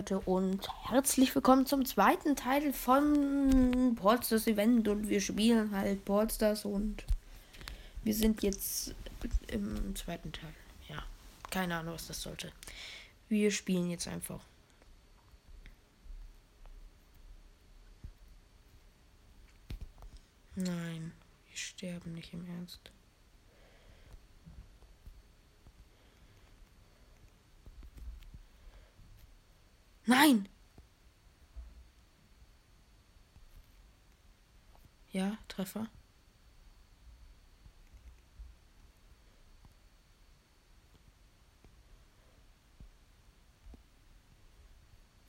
Leute und herzlich willkommen zum zweiten Teil von Ballstars Event und wir spielen halt Ballstars und wir sind jetzt im zweiten Teil. Ja, keine Ahnung, was das sollte. Wir spielen jetzt einfach. Nein, wir sterben nicht im Ernst. Nein! Ja, Treffer.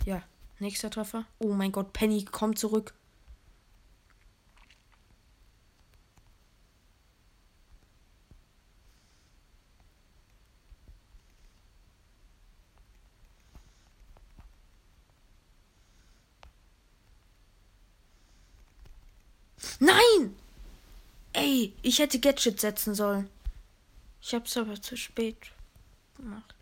Ja, nächster Treffer. Oh mein Gott, Penny kommt zurück. Nein! Ey, ich hätte Gadget setzen sollen. Ich hab's aber zu spät gemacht.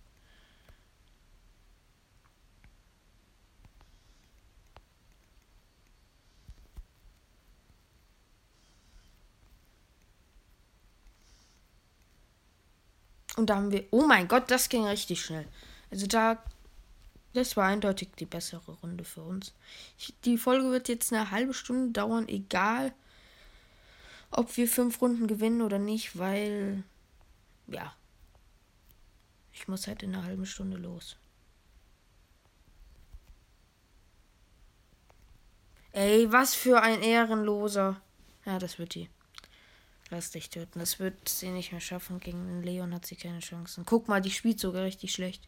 Und da haben wir. Oh mein Gott, das ging richtig schnell. Also da. Das war eindeutig die bessere Runde für uns. Ich, die Folge wird jetzt eine halbe Stunde dauern, egal ob wir fünf Runden gewinnen oder nicht, weil. Ja. Ich muss halt in einer halben Stunde los. Ey, was für ein Ehrenloser. Ja, das wird die. Lass dich töten. Das wird sie nicht mehr schaffen. Gegen den Leon hat sie keine Chancen. Guck mal, die spielt sogar richtig schlecht.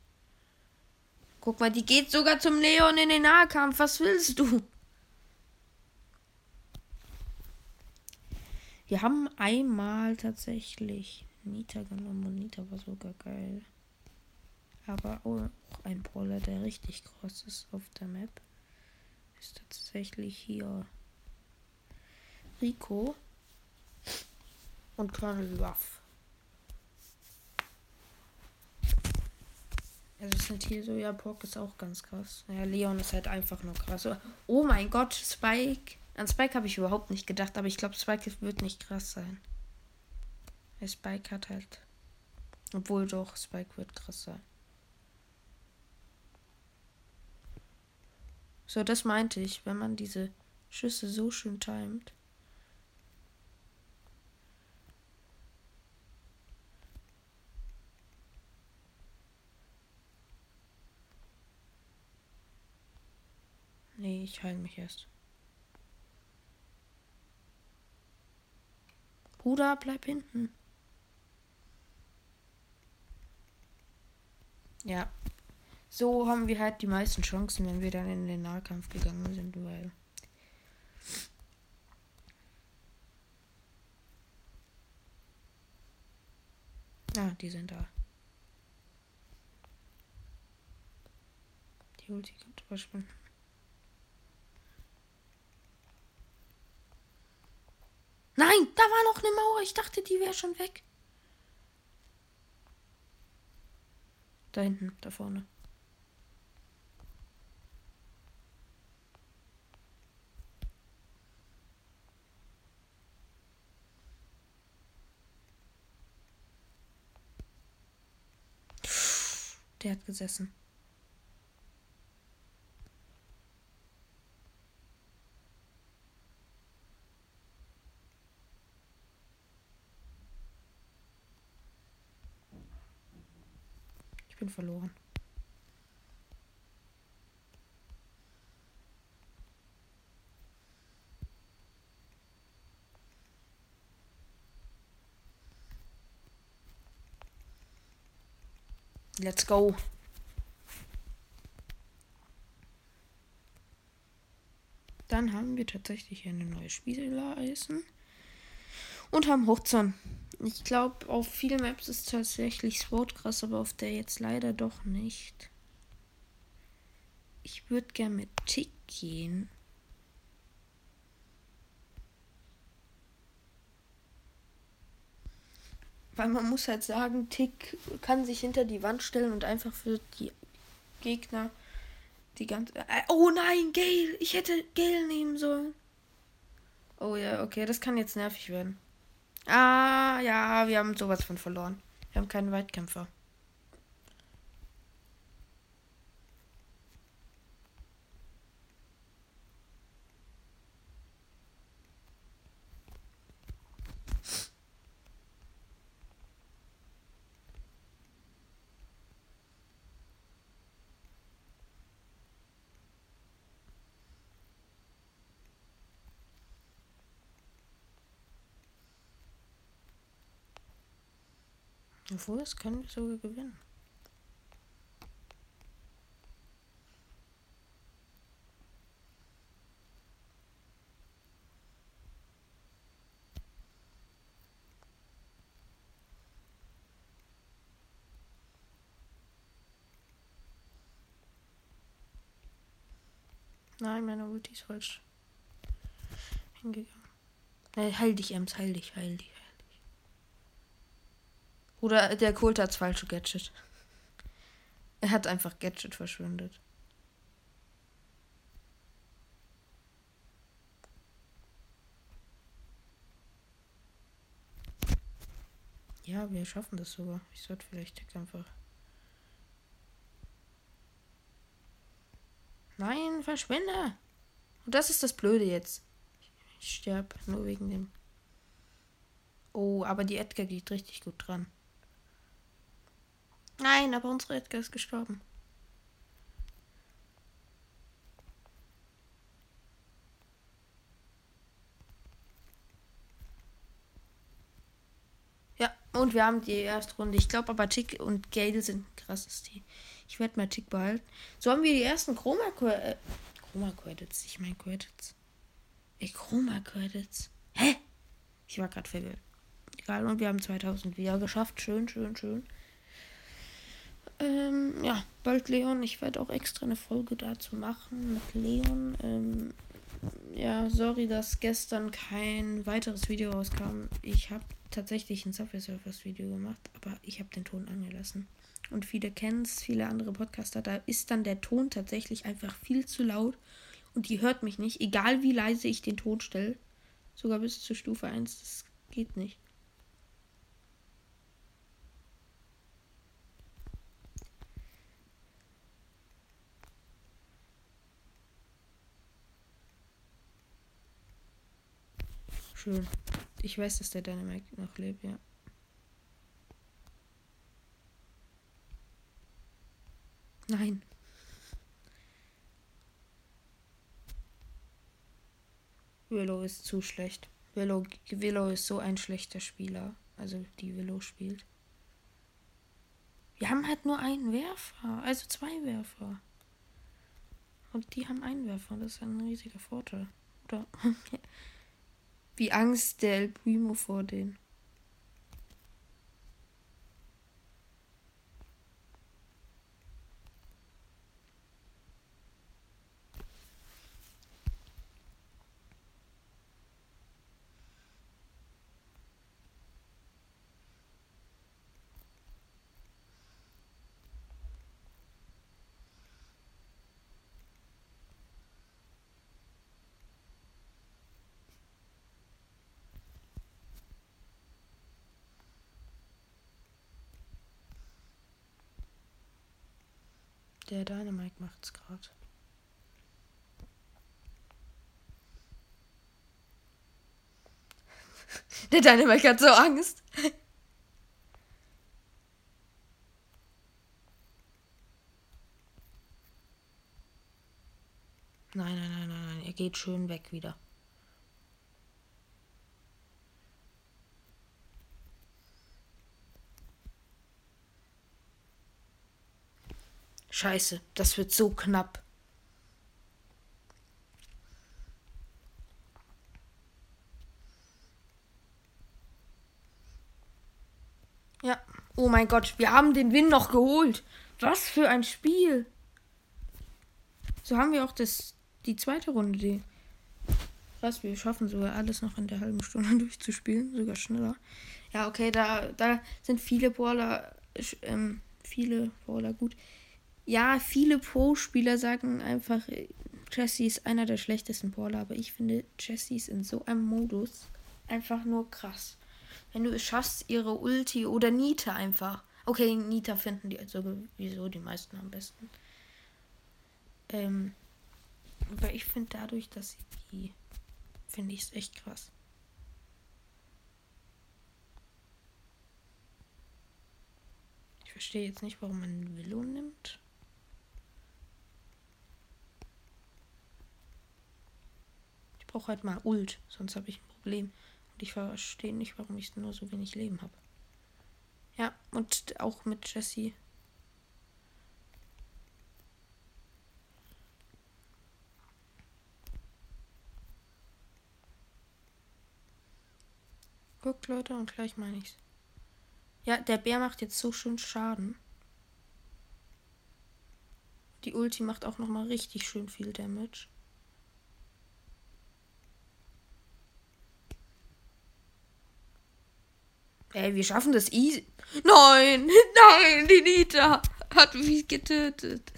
Guck mal, die geht sogar zum Leon in den Nahkampf. Was willst du? Wir haben einmal tatsächlich Nita genommen und Nita war sogar geil. Aber auch ein Brawler, der richtig groß ist auf der Map, ist tatsächlich hier Rico und Colonel Ruff. Also sind hier so, ja, Brock ist auch ganz krass. Ja, Leon ist halt einfach nur krass. Oh mein Gott, Spike. An Spike habe ich überhaupt nicht gedacht, aber ich glaube, Spike wird nicht krass sein. Der Spike hat halt. Obwohl doch, Spike wird krass sein. So, das meinte ich, wenn man diese Schüsse so schön timet. Nee, ich heile mich erst. Bruder, bleib hinten. Ja. So haben wir halt die meisten Chancen, wenn wir dann in den Nahkampf gegangen sind, weil. Ah, die sind da. Die Ulti kommt überspringen. Nein, war noch eine Mauer. Ich dachte, die wäre schon weg. Da hinten, da vorne. Der hat gesessen. Bin verloren. Let's go. Dann haben wir tatsächlich eine neue Spielereisen und haben Hochzahn. Ich glaube, auf vielen Maps ist tatsächlich Sword krass, aber auf der jetzt leider doch nicht. Ich würde gerne mit Tick gehen. Weil man muss halt sagen, Tick kann sich hinter die Wand stellen und einfach für die Gegner Die ganze. Äh, oh nein, Gale! Ich hätte Gale nehmen sollen. Oh ja, okay, das kann jetzt nervig werden. Ah, ja, wir haben sowas von verloren. Wir haben keinen Weitkämpfer. Obwohl, es können wir sogar gewinnen. Nein, meine Ulti ist falsch hingegangen. Äh, heil dich, Ems, heil dich, heil dich. Oder der Kult hat das falsche Gadget. Er hat einfach Gadget verschwindet. Ja, wir schaffen das sogar. Ich sollte vielleicht einfach. Nein, verschwinde! Und das ist das Blöde jetzt. Ich sterbe nur wegen dem. Oh, aber die Edgar geht richtig gut dran. Nein, aber unsere Edgar ist gestorben. Ja, und wir haben die erste Runde. Ich glaube aber Tick und Gale sind krasses Team. Ich werde mal Tick behalten. So haben wir die ersten Chroma, äh, Chroma Credits. Ich meine Credits. Ey, Chroma Credits. Hä? Ich war gerade verwirrt. Egal, und wir haben 2000 wieder geschafft. Schön, schön, schön. Ähm, ja, bald Leon. Ich werde auch extra eine Folge dazu machen mit Leon. Ähm, ja, sorry, dass gestern kein weiteres Video rauskam. Ich habe tatsächlich ein Subway Surfers Video gemacht, aber ich habe den Ton angelassen. Und viele kennen es, viele andere Podcaster, da ist dann der Ton tatsächlich einfach viel zu laut und die hört mich nicht, egal wie leise ich den Ton stelle. Sogar bis zur Stufe 1, das geht nicht. Schön. Ich weiß, dass der Dynamite noch lebt, ja. Nein. Willow ist zu schlecht. Willow, Willow ist so ein schlechter Spieler. Also die Willow spielt. Wir haben halt nur einen Werfer. Also zwei Werfer. Und die haben einen Werfer. Das ist ein riesiger Vorteil. Oder? Wie Angst der El Primo vor denen. Der Dynamite macht's gerade. Der Dynamite hat so Angst. Nein, nein, nein, nein, nein. Er geht schön weg wieder. Scheiße, das wird so knapp. Ja. Oh mein Gott, wir haben den Win noch geholt. Was für ein Spiel. So haben wir auch das, die zweite Runde. Die, was, wir schaffen sogar alles noch in der halben Stunde durchzuspielen. Sogar schneller. Ja, okay, da, da sind viele Brawler, ähm, viele Brawler gut. Ja, viele Pro-Spieler sagen einfach, Jesse ist einer der schlechtesten Brawler, aber ich finde, Jesse ist in so einem Modus einfach nur krass. Wenn du es schaffst, ihre Ulti oder Nita einfach. Okay, Nita finden die sowieso die meisten am besten. Ähm, aber ich finde dadurch, dass sie die, finde ich es echt krass. Ich verstehe jetzt nicht, warum man Willow nimmt. Brauche halt mal Ult, sonst habe ich ein Problem. Und ich verstehe nicht, warum ich nur so wenig Leben habe. Ja, und auch mit Jesse Guckt, Leute, und gleich meine ich's. Ja, der Bär macht jetzt so schön Schaden. Die Ulti macht auch noch mal richtig schön viel Damage. Ey, wir schaffen das easy. Nein, nein, die Nita hat mich getötet.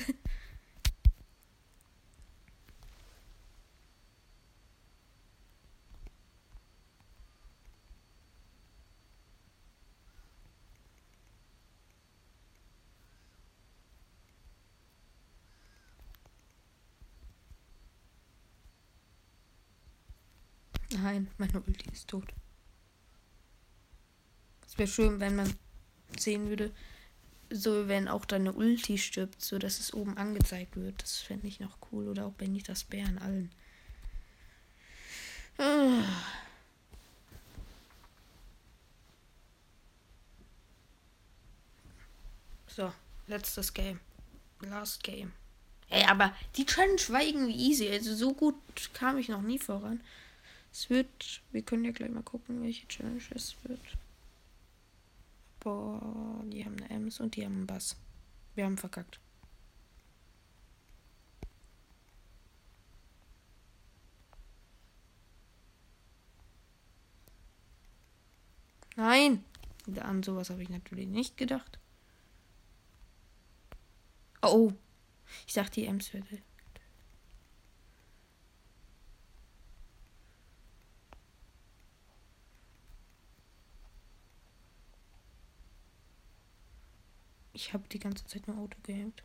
Nein, meine Ulti ist tot. Es wäre schön, wenn man sehen würde, so wenn auch deine Ulti stirbt, so dass es oben angezeigt wird. Das fände ich noch cool. Oder auch bei Nitas Bären allen. Ah. So, letztes Game. Last Game. Ey, aber die Challenge war irgendwie easy. Also so gut kam ich noch nie voran. Es wird. Wir können ja gleich mal gucken, welche Challenge es wird. Boah, die haben eine Ems und die haben einen Bass. Wir haben verkackt. Nein! An sowas habe ich natürlich nicht gedacht. Oh. Ich dachte, die Ems würde Ich habe die ganze Zeit nur Auto gehängt.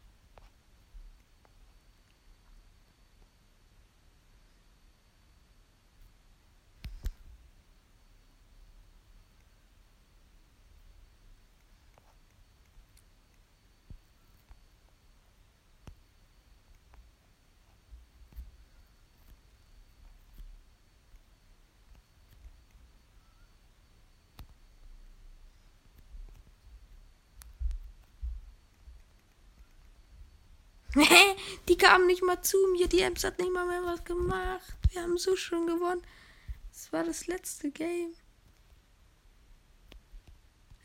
Die kamen nicht mal zu mir. Die Ems hat nicht mal mehr was gemacht. Wir haben so schon gewonnen. Das war das letzte Game.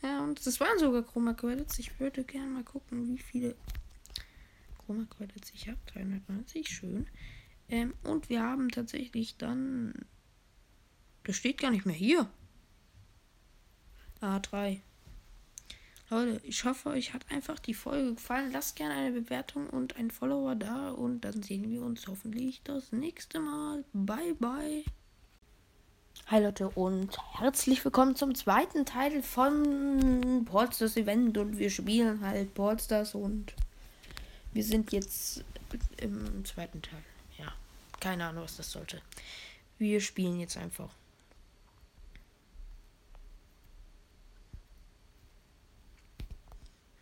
Ja, und das waren sogar Chroma Credits. Ich würde gerne mal gucken, wie viele Chroma Credits ich habe. 390, schön. Ähm, und wir haben tatsächlich dann. Das steht gar nicht mehr hier. A3. Leute, ich hoffe, euch hat einfach die Folge gefallen. Lasst gerne eine Bewertung und einen Follower da und dann sehen wir uns hoffentlich das nächste Mal. Bye, bye. Hi Leute und herzlich willkommen zum zweiten Teil von Portstars Event und wir spielen halt Portstars und wir sind jetzt im zweiten Teil. Ja, keine Ahnung, was das sollte. Wir spielen jetzt einfach.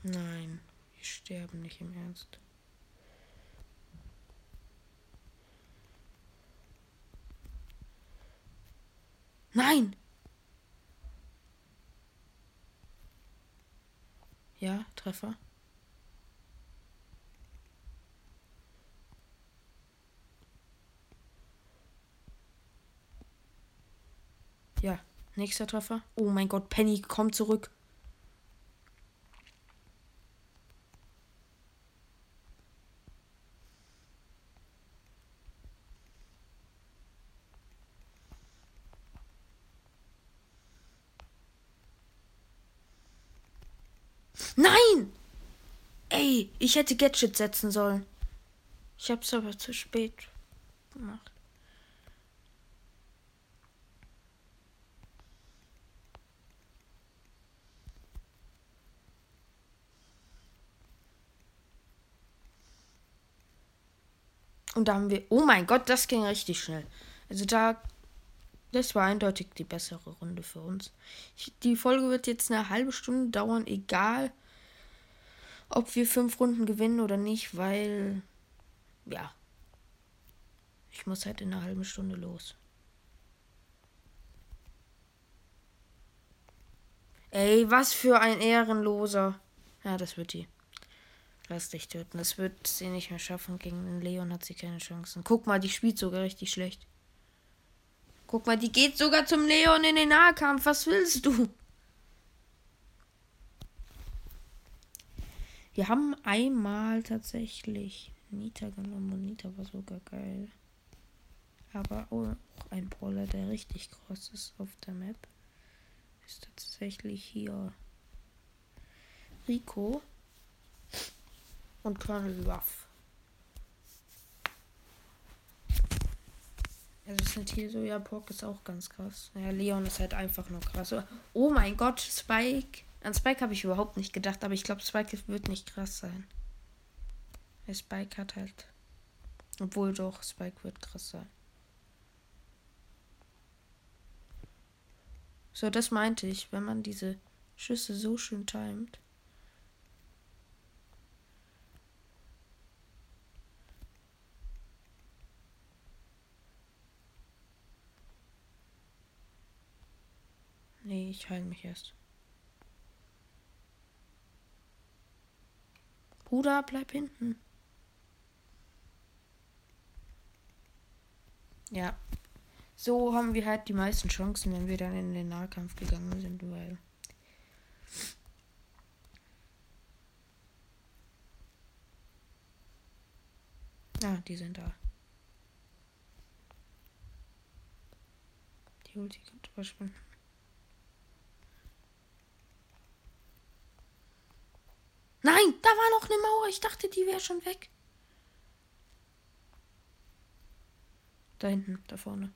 Nein, wir sterben nicht im Ernst. Nein! Ja, Treffer. Ja, nächster Treffer. Oh mein Gott, Penny kommt zurück. Nein! Ey, ich hätte Gadget setzen sollen. Ich hab's aber zu spät gemacht. Und da haben wir. Oh mein Gott, das ging richtig schnell. Also da. Das war eindeutig die bessere Runde für uns. Ich, die Folge wird jetzt eine halbe Stunde dauern, egal ob wir fünf Runden gewinnen oder nicht, weil. Ja. Ich muss halt in einer halben Stunde los. Ey, was für ein Ehrenloser. Ja, das wird die. Lass dich töten. Das wird sie nicht mehr schaffen. Gegen den Leon hat sie keine Chancen. Guck mal, die spielt sogar richtig schlecht. Guck mal, die geht sogar zum Leon in den Nahkampf. Was willst du? Wir haben einmal tatsächlich Nita genommen und Nita war sogar geil. Aber auch ein Brawler, der richtig groß ist auf der Map, ist tatsächlich hier Rico und Colonel Ruff. Also sind hier so, ja, Brock ist auch ganz krass. Ja, Leon ist halt einfach nur krass. Oh mein Gott, Spike. An Spike habe ich überhaupt nicht gedacht, aber ich glaube, Spike wird nicht krass sein. Der Spike hat halt. Obwohl doch, Spike wird krass sein. So, das meinte ich, wenn man diese Schüsse so schön timet. Nee, ich heile mich erst. Bruder, bleib hinten. Ja. So haben wir halt die meisten Chancen, wenn wir dann in den Nahkampf gegangen sind, weil. Ah, die sind da. Die Ulti kommt überspringen. Nein, da war noch eine Mauer. Ich dachte, die wäre schon weg. Da hinten, da vorne.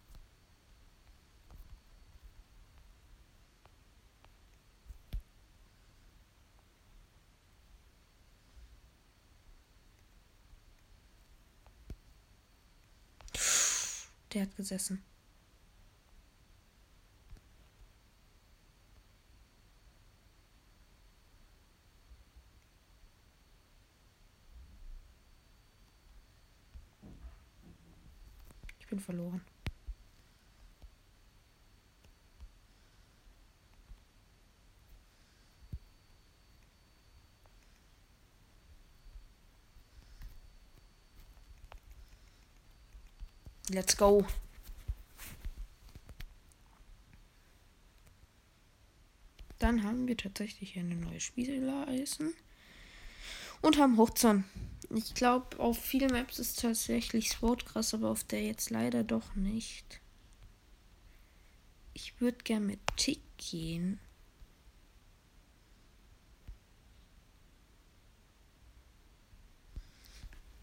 Der hat gesessen. bin verloren. Let's go. Dann haben wir tatsächlich eine neue Spielereisen und haben Hochzahn. Ich glaube, auf vielen Maps ist tatsächlich Sword krass, aber auf der jetzt leider doch nicht. Ich würde gern mit Tick gehen.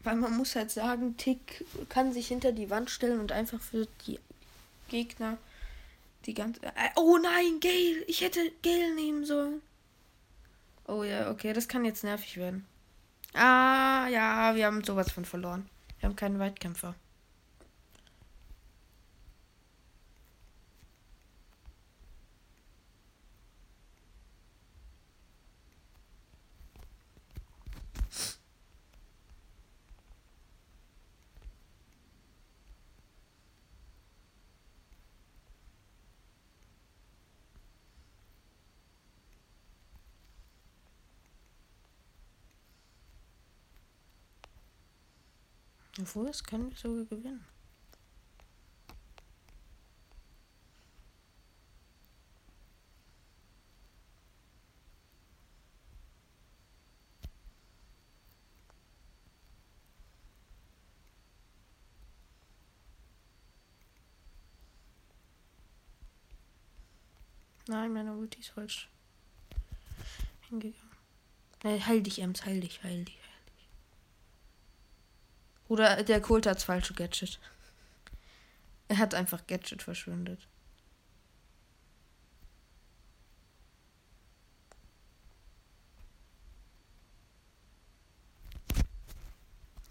Weil man muss halt sagen, Tick kann sich hinter die Wand stellen und einfach für die Gegner die ganze. Äh, oh nein, Gale! Ich hätte Gale nehmen sollen. Oh ja, okay, das kann jetzt nervig werden. Ah, ja, wir haben sowas von verloren. Wir haben keinen Weitkämpfer. Obwohl, das können wir sogar gewinnen. Nein, meine Ulti ist falsch hingegangen. Nein, heil dich, Ems, heil dich, heil dich, Oder der Kult hat das falsche Gadget. Er hat einfach Gadget verschwindet.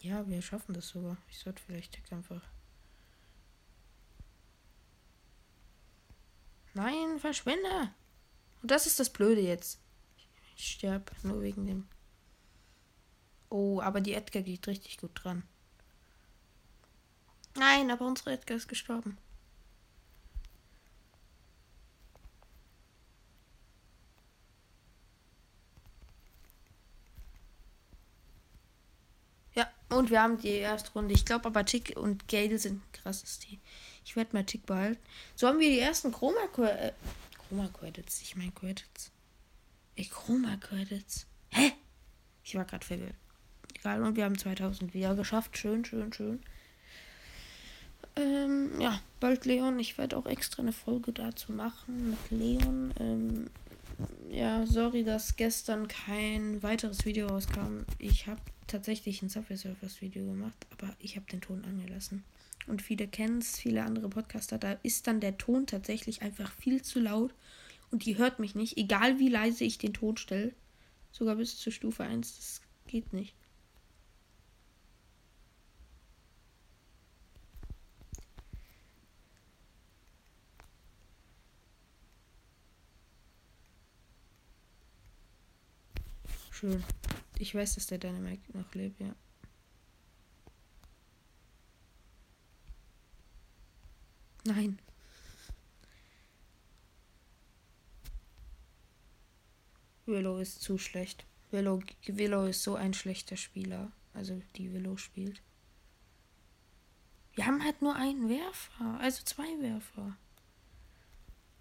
Ja, wir schaffen das sogar. Ich sollte vielleicht einfach. Nein, verschwinde! Und das ist das Blöde jetzt. Ich sterb nur wegen dem. Oh, aber die Edgar geht richtig gut dran. Nein, aber unsere Edgar ist gestorben. Ja, und wir haben die erste Runde. Ich glaube aber Tick und Gale sind ein krasses Team. Ich werde mal Tick behalten. So haben wir die ersten Chroma, äh, Chroma Credits. Ich meine Credits. Ey, Chroma Credits. Hä? Ich war gerade verwirrt. Egal, und wir haben 2000 wieder geschafft. Schön, schön, schön. Ähm, ja, bald Leon. Ich werde auch extra eine Folge dazu machen mit Leon. Ähm, ja, sorry, dass gestern kein weiteres Video rauskam. Ich habe tatsächlich ein Subway Surfers Video gemacht, aber ich habe den Ton angelassen. Und viele kennen es, viele andere Podcaster, da ist dann der Ton tatsächlich einfach viel zu laut und die hört mich nicht, egal wie leise ich den Ton stelle. Sogar bis zur Stufe 1, das geht nicht. Schön. Ich weiß, dass der Dynamite noch lebt, ja. Nein. Willow ist zu schlecht. Willow, Willow ist so ein schlechter Spieler. Also die Willow spielt. Wir haben halt nur einen Werfer. Also zwei Werfer.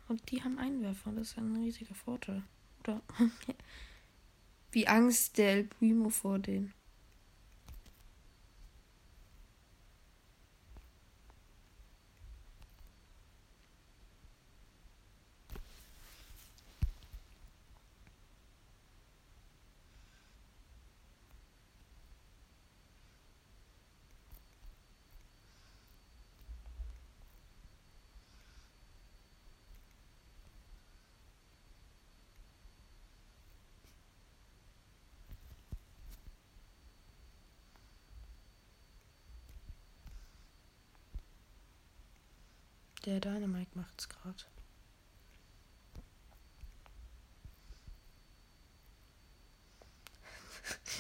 Und die haben einen Werfer. Das ist ein riesiger Vorteil. Oder? Wie Angst der El Primo vor denen. Der Dynamite macht's gerade.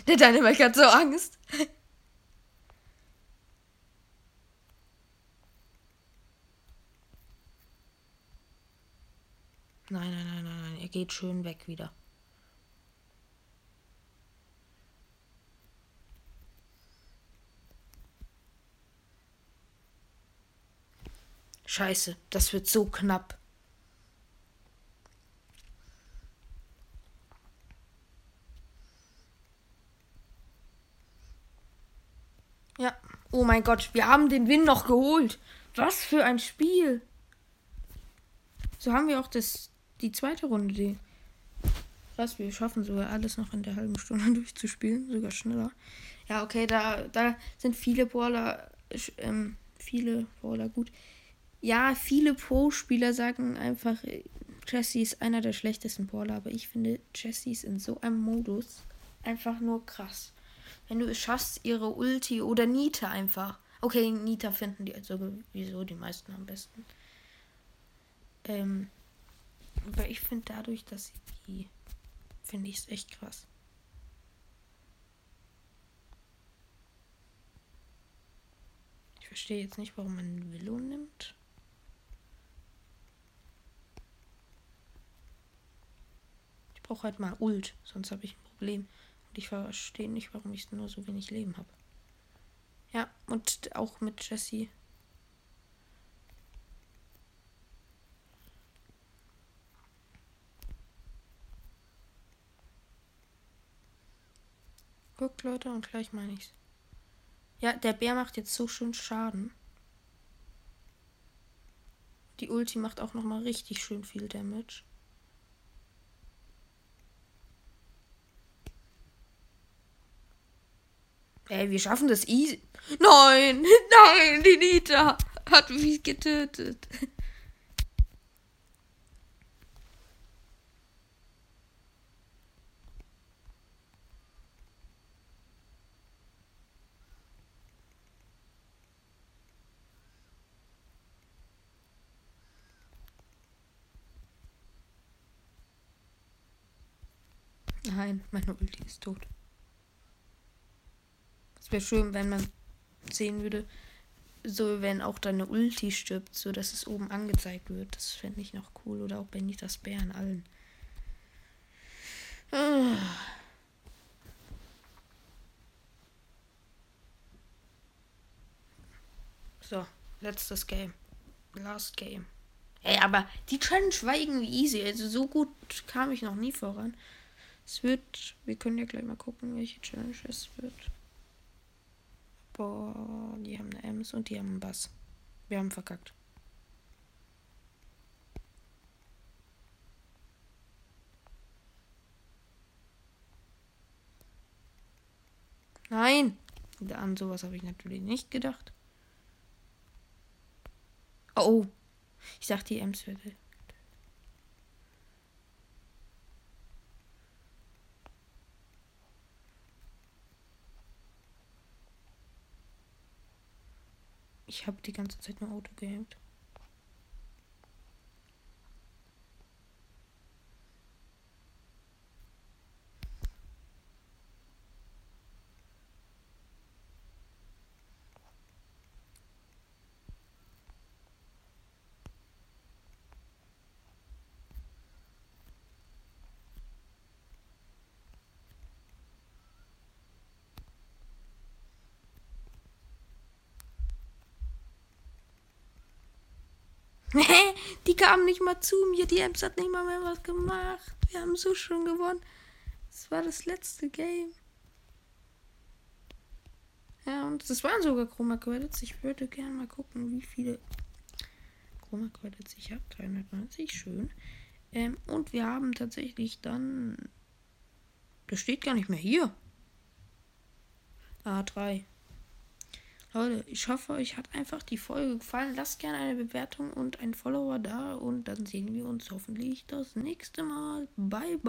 Der Dynamite hat so Angst. Nein, nein, nein, nein, nein. Er geht schön weg wieder. Scheiße, das wird so knapp. Ja. Oh mein Gott, wir haben den Win noch geholt. Was für ein Spiel. So haben wir auch das, die zweite Runde. Die Krass, wir schaffen sogar alles noch in der halben Stunde durchzuspielen. Sogar schneller. Ja, okay, da, da sind viele Brawler, ähm, viele Brawler gut. Ja, viele Pro-Spieler sagen einfach, Jesse ist einer der schlechtesten Brawler, aber ich finde, Jesse ist in so einem Modus einfach nur krass. Wenn du es schaffst, ihre Ulti oder Nita einfach. Okay, Nita finden die sowieso die meisten am besten. Ähm, aber ich finde dadurch, dass sie die, finde ich es echt krass. Ich verstehe jetzt nicht, warum man Willow nimmt. Brauche halt mal Ult, sonst habe ich ein Problem. Und ich verstehe nicht, warum ich nur so wenig Leben habe. Ja, und auch mit Jesse. Guckt, Leute, und gleich meine ich's. Ja, der Bär macht jetzt so schön Schaden. Die Ulti macht auch noch mal richtig schön viel Damage. Ey, wir schaffen das easy. Nein, nein, die Nita hat mich getötet. Nein, meine Ulti ist tot. Es wäre schön, wenn man sehen würde, so wenn auch deine Ulti stirbt, so dass es oben angezeigt wird. Das fände ich noch cool. Oder auch Benny das Bären allen. Ah. So, letztes Game. Last Game. Ey, aber die Challenge war irgendwie easy. Also so gut kam ich noch nie voran. Es wird, wir können ja gleich mal gucken, welche Challenge es wird. Boah, die haben eine Ems und die haben einen Bass. Wir haben verkackt. Nein! An sowas habe ich natürlich nicht gedacht. Oh! Ich dachte, die Ems würde Ich habe die ganze Zeit nur Auto gehängt. Die kamen nicht mal zu mir. Die Ems hat nicht mal mehr was gemacht. Wir haben so schon gewonnen. Das war das letzte Game. Ja, und das waren sogar Chroma Credits. Ich würde gerne mal gucken, wie viele Chroma Credits ich habe. 390, schön. Ähm, und wir haben tatsächlich dann. Das steht gar nicht mehr hier. A3. Leute, ich hoffe, euch hat einfach die Folge gefallen. Lasst gerne eine Bewertung und einen Follower da und dann sehen wir uns hoffentlich das nächste Mal. Bye, bye.